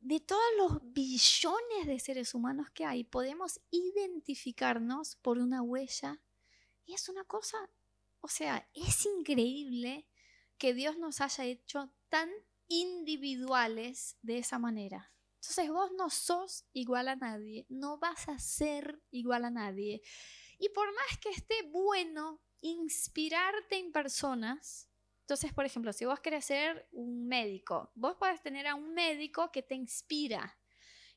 de todos los billones de seres humanos que hay, podemos identificarnos por una huella. Y es una cosa, o sea, es increíble que Dios nos haya hecho tan individuales de esa manera. Entonces vos no sos igual a nadie, no vas a ser igual a nadie. Y por más que esté bueno inspirarte en personas, entonces, por ejemplo, si vos querés ser un médico, vos podés tener a un médico que te inspira,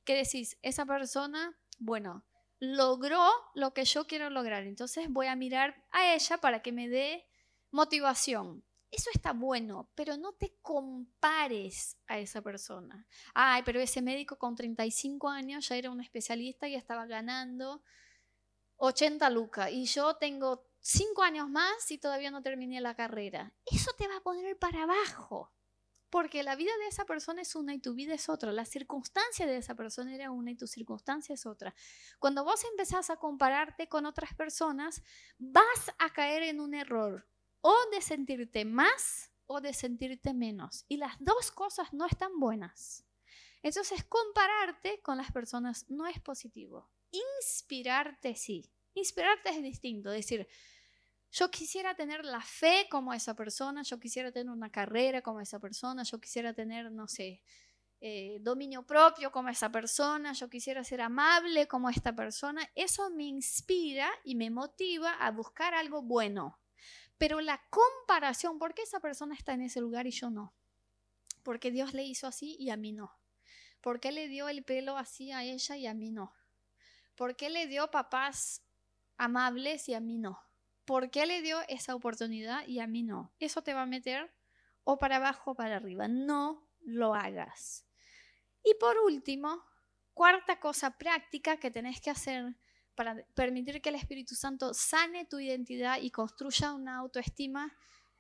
que decís, esa persona, bueno, logró lo que yo quiero lograr, entonces voy a mirar a ella para que me dé motivación. Eso está bueno, pero no te compares a esa persona. Ay, pero ese médico con 35 años ya era un especialista y estaba ganando 80 lucas y yo tengo cinco años más y todavía no terminé la carrera. Eso te va a poner para abajo. Porque la vida de esa persona es una y tu vida es otra. La circunstancia de esa persona era una y tu circunstancia es otra. Cuando vos empezás a compararte con otras personas, vas a caer en un error. o de sentirte más o de sentirte menos. Y las dos cosas no están buenas. Entonces, compararte con las personas no es positivo. Inspirarte sí. Inspirarte es distinto. Decir, yo quisiera tener la fe como esa persona, yo quisiera tener una carrera como esa persona, yo quisiera tener, no sé, eh, dominio propio como esa persona, yo quisiera ser amable como esta persona. Eso me inspira y me motiva a buscar algo bueno. Pero la comparación, ¿por qué esa persona está en ese lugar y yo no? Porque Dios le hizo así y a mí no. ¿Por qué le dio el pelo así a ella y a mí no? ¿Por qué le dio papás amables y a mí no? ¿Por qué le dio esa oportunidad y a mí no? Eso te va a meter o para abajo o para arriba. No lo hagas. Y por último, cuarta cosa práctica que tenés que hacer para permitir que el Espíritu Santo sane tu identidad y construya una autoestima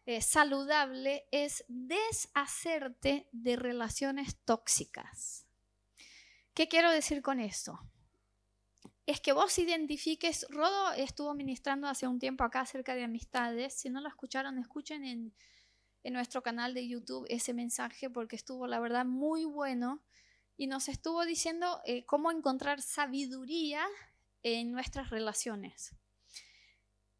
eh, saludable es deshacerte de relaciones tóxicas. ¿Qué quiero decir con esto? Es que vos identifiques, Rodo estuvo ministrando hace un tiempo acá acerca de amistades, si no lo escucharon, escuchen en, nuestro canal de YouTube ese mensaje porque estuvo la verdad muy bueno y nos estuvo diciendo eh, cómo encontrar sabiduría en nuestras relaciones.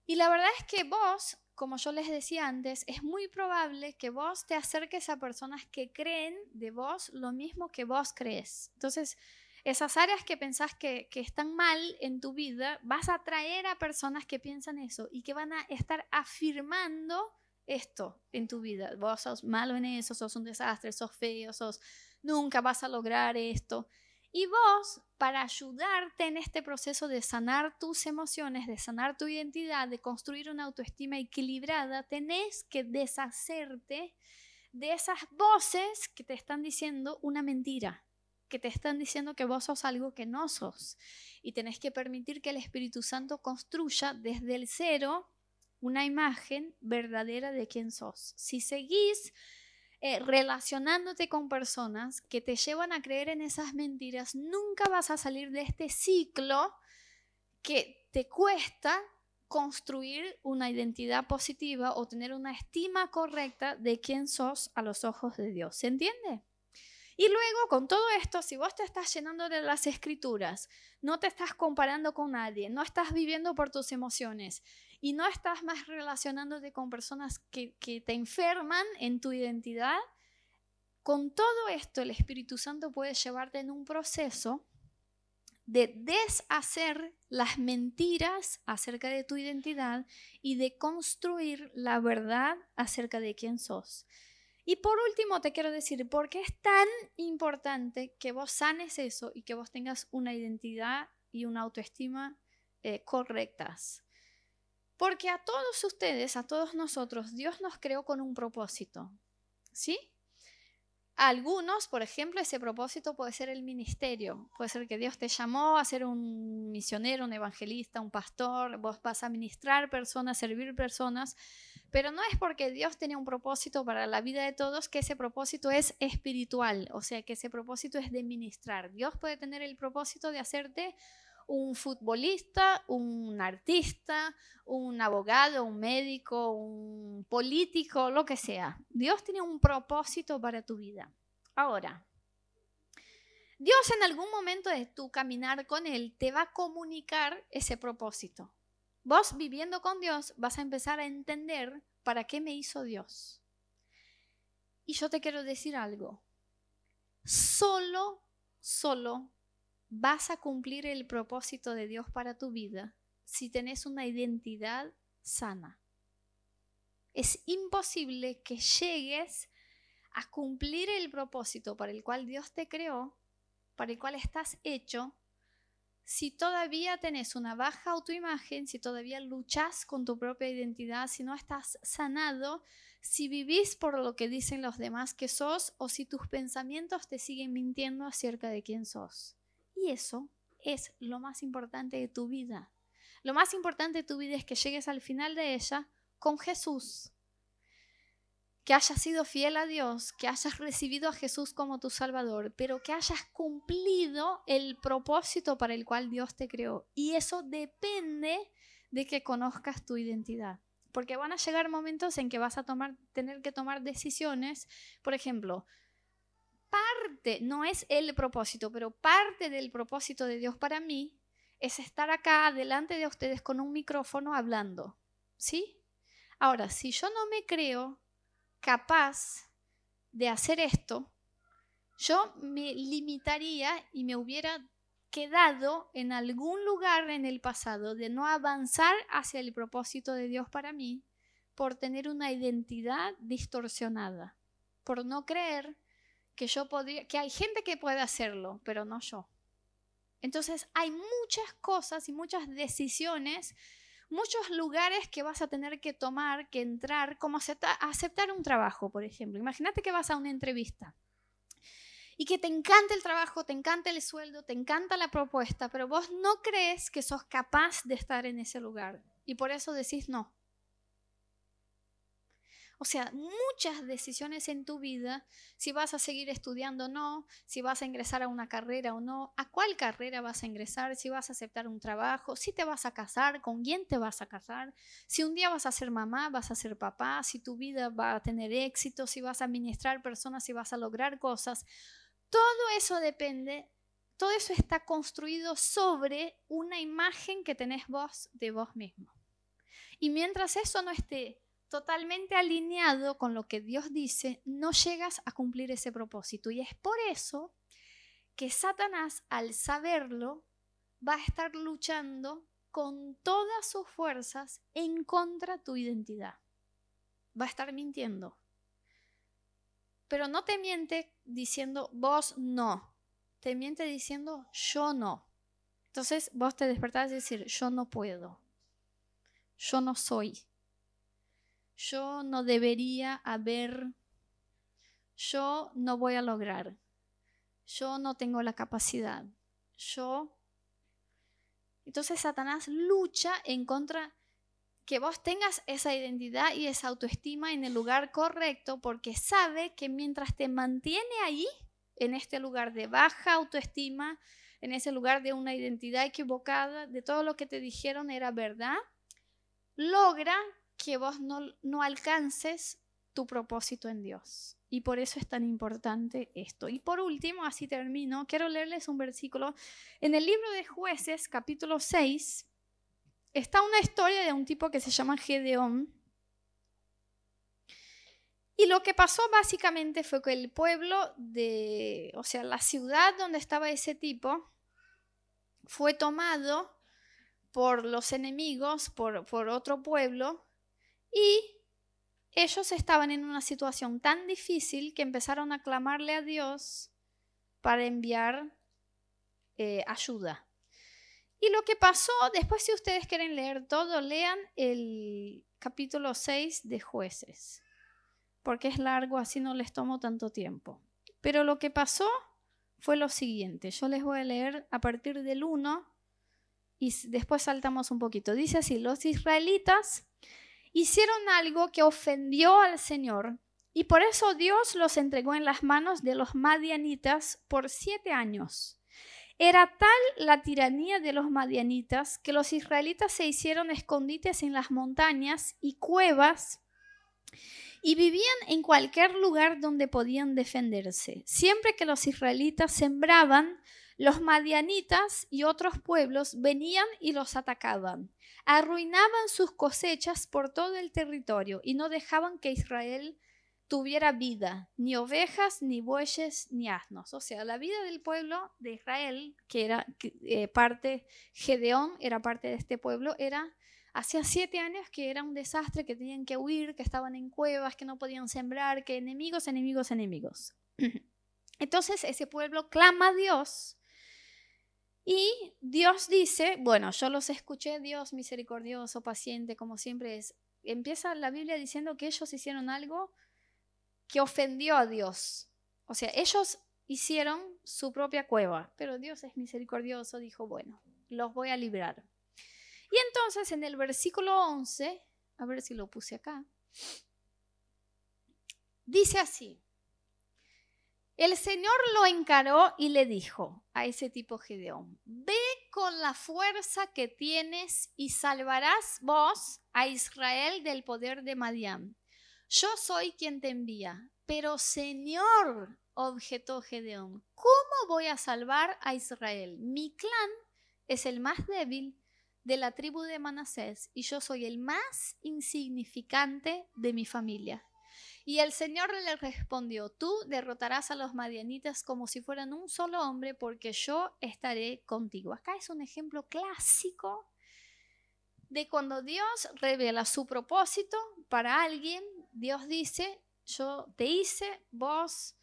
Y la verdad es que vos, como yo les decía antes, es muy probable que vos te acerques a personas que creen de vos lo mismo que vos crees. Entonces, esas áreas que pensás que, están mal en tu vida, vas a atraer a personas que piensan eso y que van a estar afirmando esto en tu vida. Vos sos malo en eso, sos un desastre, sos feo, sos nunca vas a lograr esto. Y vos, para ayudarte en este proceso de sanar tus emociones, de sanar tu identidad, de construir una autoestima equilibrada, tenés que deshacerte de esas voces que te están diciendo una mentira, que te están diciendo que vos sos algo que no sos. Y tenés que permitir que el Espíritu Santo construya desde el cero una imagen verdadera de quién sos. Si seguís eh, relacionándote con personas que te llevan a creer en esas mentiras, nunca vas a salir de este ciclo que te cuesta construir una identidad positiva o tener una estima correcta de quién sos a los ojos de Dios. ¿Se entiende? Y luego, con todo esto, si vos te estás llenando de las escrituras, no te estás comparando con nadie, no estás viviendo por tus emociones y no estás más relacionándote con personas que, te enferman en tu identidad, con todo esto el Espíritu Santo puede llevarte en un proceso de deshacer las mentiras acerca de tu identidad y de construir la verdad acerca de quién sos. Y por último te quiero decir, ¿por qué es tan importante que vos sanes eso y que vos tengas una identidad y una autoestima eh, correctas? Porque a todos ustedes, a todos nosotros, Dios nos creó con un propósito. ¿Sí? Algunos, por ejemplo, ese propósito puede ser el ministerio. Puede ser que Dios te llamó a ser un misionero, un evangelista, un pastor. Vos vas a ministrar personas, servir personas. Pero no es porque Dios tenía un propósito para la vida de todos que ese propósito es espiritual. O sea, que ese propósito es de ministrar. Dios puede tener el propósito de hacerte un futbolista, un artista, un abogado, un médico, un político, lo que sea. Dios tiene un propósito para tu vida. Ahora, Dios en algún momento de tu caminar con Él te va a comunicar ese propósito. Vos viviendo con Dios vas a empezar a entender para qué me hizo Dios. Y yo te quiero decir algo. Solo, solo vas a cumplir el propósito de Dios para tu vida si tenés una identidad sana. Es imposible que llegues a cumplir el propósito para el cual Dios te creó, para el cual estás hecho, si todavía tenés una baja autoimagen, si todavía luchas con tu propia identidad, si no estás sanado, si vivís por lo que dicen los demás que sos o si tus pensamientos te siguen mintiendo acerca de quién sos. Y eso es lo más importante de tu vida. Lo más importante de tu vida es que llegues al final de ella con Jesús. Que hayas sido fiel a Dios, que hayas recibido a Jesús como tu Salvador, pero que hayas cumplido el propósito para el cual Dios te creó. Y eso depende de que conozcas tu identidad. porque van a llegar momentos en que vas a tener que tomar decisiones. Por ejemplo, no es el propósito, pero parte del propósito de Dios para mí es estar acá delante de ustedes con un micrófono hablando. ¿Sí? Ahora, si yo no me creo capaz de hacer esto, yo me limitaría y me hubiera quedado en algún lugar en el pasado de no avanzar hacia el propósito de Dios para mí por tener una identidad distorsionada, por no creer que yo podría, que hay gente que puede hacerlo, pero no yo. Entonces hay muchas cosas y muchas decisiones, muchos lugares que vas a tener que tomar, que entrar, como aceptar un trabajo, por ejemplo. Imagínate que vas a una entrevista y que te encanta el trabajo, te encanta el sueldo, te encanta la propuesta, pero vos no crees que sos capaz de estar en ese lugar y por eso decís no. O sea, muchas decisiones en tu vida, si vas a seguir estudiando o no, si vas a ingresar a una carrera o no, a cuál carrera vas a ingresar, si vas a aceptar un trabajo, si te vas a casar, con quién te vas a casar, si un día vas a ser mamá, vas a ser papá, si tu vida va a tener éxito, si vas a administrar personas, si vas a lograr cosas. Todo eso depende, todo eso está construido sobre una imagen que tenés vos de vos mismo. Y mientras eso no esté totalmente alineado con lo que Dios dice, no llegas a cumplir ese propósito. Y es por eso que Satanás, al saberlo, va a estar luchando con todas sus fuerzas en contra de tu identidad. Va a estar mintiendo. Pero no te miente diciendo vos no. Te miente diciendo yo no. Entonces vos te despertás y decir yo no puedo. Yo no soy. Yo no debería haber. Yo no voy a lograr. Yo no tengo la capacidad. Yo. Entonces Satanás lucha en contra que vos tengas esa identidad y esa autoestima en el lugar correcto porque sabe que mientras te mantiene ahí, en este lugar de baja autoestima, en ese lugar de una identidad equivocada, de todo lo que te dijeron era verdad, logra que vos no, no alcances tu propósito en Dios. Y por eso es tan importante esto. Y por último, así termino, quiero leerles un versículo en el libro de jueces, capítulo 6, está una historia de un tipo que se llama Gedeón. Y lo que pasó básicamente fue que el pueblo de, o sea, la ciudad donde estaba ese tipo, fue tomado por los enemigos, por, por otro pueblo, y ellos estaban en una situación tan difícil que empezaron a clamarle a Dios para enviar eh, ayuda. Y lo que pasó, después si ustedes quieren leer todo, lean el capítulo 6 de jueces, porque es largo, así no les tomo tanto tiempo. Pero lo que pasó fue lo siguiente, yo les voy a leer a partir del 1 y después saltamos un poquito. Dice así, los israelitas hicieron algo que ofendió al Señor y por eso Dios los entregó en las manos de los madianitas por siete años. Era tal la tiranía de los madianitas que los israelitas se hicieron escondites en las montañas y cuevas y vivían en cualquier lugar donde podían defenderse. Siempre que los israelitas sembraban, los madianitas y otros pueblos venían y los atacaban. Arruinaban sus cosechas por todo el territorio y no dejaban que Israel tuviera vida, ni ovejas, ni bueyes, ni asnos. O sea, la vida del pueblo de Israel, que era eh, parte, Gedeón era parte de este pueblo, era hacía siete años que era un desastre, que tenían que huir, que estaban en cuevas, que no podían sembrar, que enemigos, enemigos, enemigos. Entonces ese pueblo clama a Dios y Dios dice, bueno, yo los escuché, Dios misericordioso, paciente, como siempre es. Empieza la Biblia diciendo que ellos hicieron algo que ofendió a Dios. O sea, ellos hicieron su propia cueva, pero Dios es misericordioso, dijo, bueno, los voy a librar. Y entonces en el versículo 11, a ver si lo puse acá, dice así, el Señor lo encaró y le dijo a ese tipo Gedeón, ve con la fuerza que tienes y salvarás vos a Israel del poder de Madián. Yo soy quien te envía. Pero Señor, objetó Gedeón, ¿cómo voy a salvar a Israel? Mi clan es el más débil de la tribu de Manasés y yo soy el más insignificante de mi familia. Y el Señor le respondió, tú derrotarás a los madianitas como si fueran un solo hombre, porque yo estaré contigo. Acá es un ejemplo clásico de cuando Dios revela su propósito para alguien, Dios dice, yo te hice, vos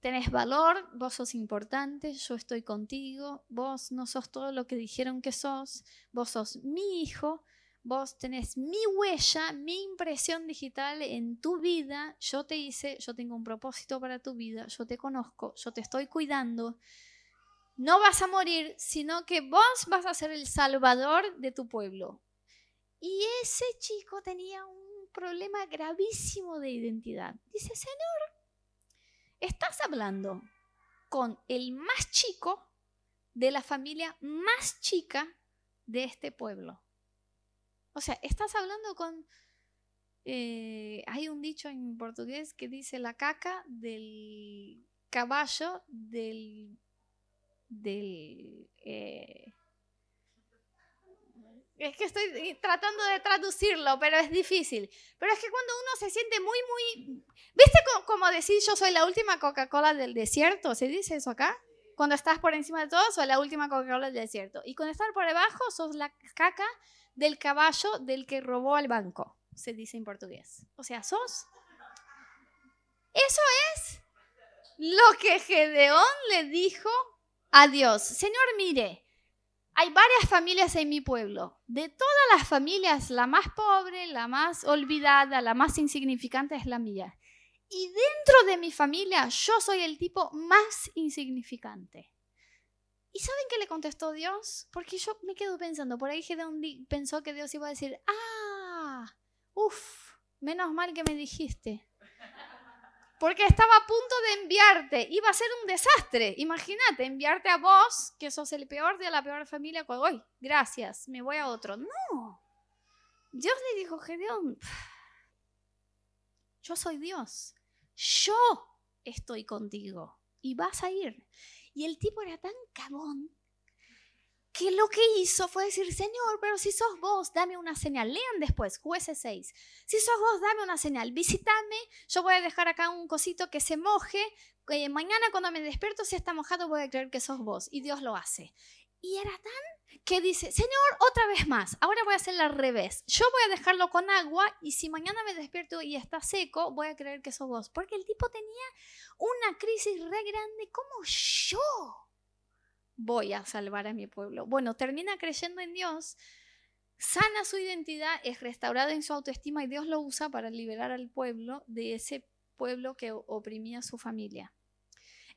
tenés valor, vos sos importante, yo estoy contigo, vos no sos todo lo que dijeron que sos, vos sos mi hijo, vos tenés mi huella, mi impresión digital en tu vida, yo te hice, yo tengo un propósito para tu vida, yo te conozco, yo te estoy cuidando. No vas a morir, sino que vos vas a ser el salvador de tu pueblo. Y ese chico tenía un problema gravísimo de identidad. Dice, Señor, Estás hablando con el más chico de la familia más chica de este pueblo. O sea, estás hablando con... Eh, hay un dicho en portugués que dice la caca del caballo del... del eh, es que estoy tratando de traducirlo, pero es difícil. Pero es que cuando uno se siente muy, muy... ¿Viste como decir yo soy la última Coca-Cola del desierto? ¿Se dice eso acá? Cuando estás por encima de todo, soy la última Coca-Cola del desierto. Y cuando estás por debajo, sos la caca del caballo del que robó al banco. Se dice en portugués. O sea, sos... Eso es lo que Gedeón le dijo a Dios. Señor, mire, hay varias familias en mi pueblo. De todas las familias, la más pobre, la más olvidada, la más insignificante es la mía. Y dentro de mi familia, yo soy el tipo más insignificante. ¿Y saben qué le contestó Dios? Porque yo me quedo pensando, por ahí Gedeón pensó que Dios iba a decir, ah, uff, menos mal que me dijiste porque estaba a punto de enviarte. Iba a ser un desastre. Imagínate, enviarte a vos, que sos el peor de la peor familia. Hoy, gracias, me voy a otro. No. Dios le dijo, Gedeón, yo soy Dios. Yo estoy contigo y vas a ir. Y el tipo era tan cabón que lo que hizo fue decir, Señor, pero si sos vos, dame una señal. Lean después, jueces 6. Si sos vos, dame una señal. Visítame, yo voy a dejar acá un cosito que se moje. Eh, mañana cuando me despierto, si está mojado, voy a creer que sos vos. Y Dios lo hace. Y era tan que dice, Señor, otra vez más, ahora voy a hacerlo al revés. Yo voy a dejarlo con agua y si mañana me despierto y está seco, voy a creer que sos vos. Porque el tipo tenía una crisis re grande como yo voy a salvar a mi pueblo. Bueno, termina creyendo en Dios, sana su identidad, es restaurada en su autoestima y Dios lo usa para liberar al pueblo de ese pueblo que oprimía a su familia.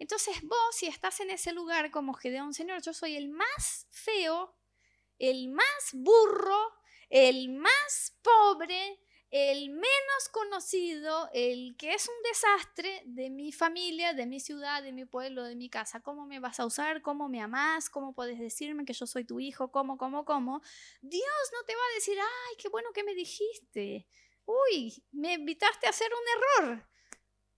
Entonces vos, si estás en ese lugar como Gedeón, Señor, yo soy el más feo, el más burro, el más pobre, el menos conocido, el que es un desastre de mi familia, de mi ciudad, de mi pueblo, de mi casa. ¿Cómo me vas a usar? ¿Cómo me amás? ¿Cómo puedes decirme que yo soy tu hijo? ¿Cómo, cómo, cómo? Dios no te va a decir, ay, qué bueno que me dijiste. Uy, me invitaste a hacer un error.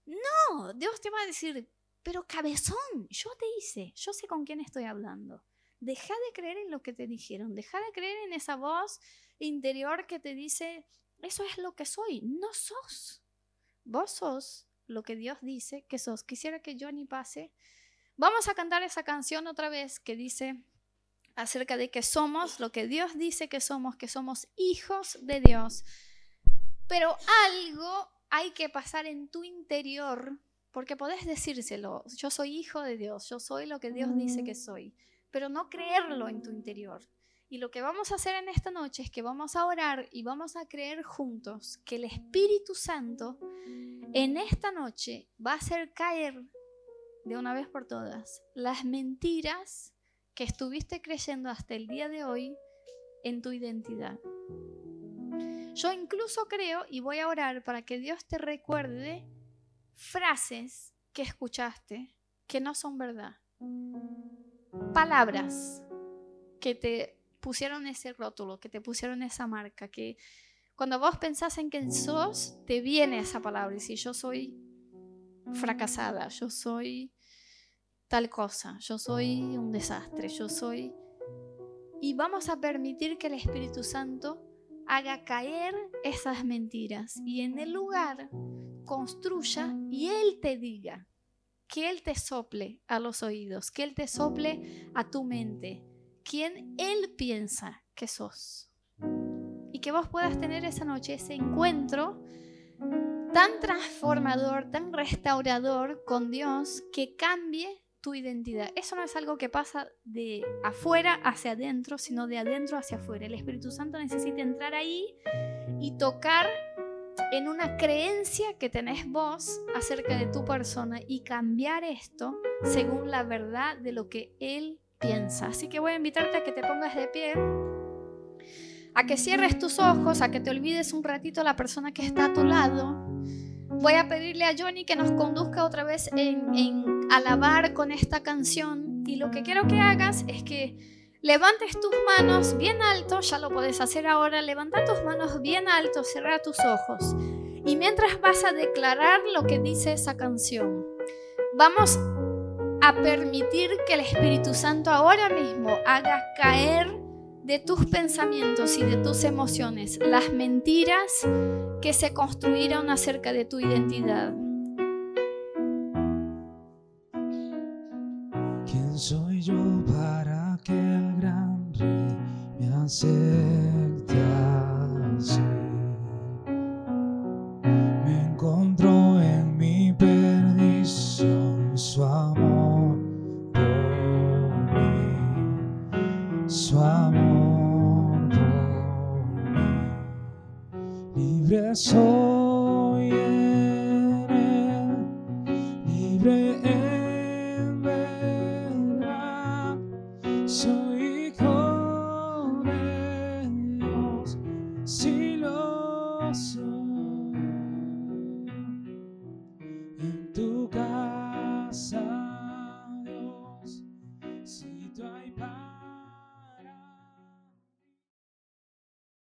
No, Dios te va a decir, pero cabezón, yo te hice, yo sé con quién estoy hablando. Deja de creer en lo que te dijeron, deja de creer en esa voz interior que te dice, eso es lo que soy, no sos. Vos sos lo que Dios dice que sos. Quisiera que Johnny pase. Vamos a cantar esa canción otra vez que dice acerca de que somos lo que Dios dice que somos, que somos hijos de Dios. Pero algo hay que pasar en tu interior, porque podés decírselo, yo soy hijo de Dios, yo soy lo que Dios dice que soy, pero no creerlo en tu interior. Y lo que vamos a hacer en esta noche es que vamos a orar y vamos a creer juntos que el Espíritu Santo en esta noche va a hacer caer de una vez por todas las mentiras que estuviste creyendo hasta el día de hoy en tu identidad. Yo incluso creo y voy a orar para que Dios te recuerde frases que escuchaste que no son verdad. Palabras que te pusieron ese rótulo, que te pusieron esa marca, que Cuando vos pensás en quién sos, te viene esa palabra. Y si yo soy fracasada, yo soy tal cosa, yo soy un desastre, yo soy... Y vamos a permitir que el Espíritu Santo haga caer esas mentiras y en el lugar construya y Él te diga, que Él te sople a los oídos, que Él te sople a tu mente, quien Él piensa que sos. Y que vos puedas tener esa noche ese encuentro tan transformador, tan restaurador con Dios que cambie tu identidad. Eso no es algo que pasa de afuera hacia adentro, sino de adentro hacia afuera. El Espíritu Santo necesita entrar ahí y tocar en una creencia que tenés vos acerca de tu persona y cambiar esto según la verdad de lo que Él piensa. Así que voy a invitarte a que te pongas de pie, a que cierres tus ojos, a que te olvides un ratito la persona que está a tu lado. Voy a pedirle a Johnny que nos conduzca otra vez en, en alabar con esta canción y lo que quiero que hagas es que levantes tus manos bien alto, ya lo puedes hacer ahora, levanta tus manos bien alto, cierra tus ojos. Y mientras vas a declarar lo que dice esa canción, vamos a permitir que el Espíritu Santo ahora mismo haga caer de tus pensamientos y de tus emociones las mentiras que se construyeron acerca de tu identidad. ¿Quién soy yo me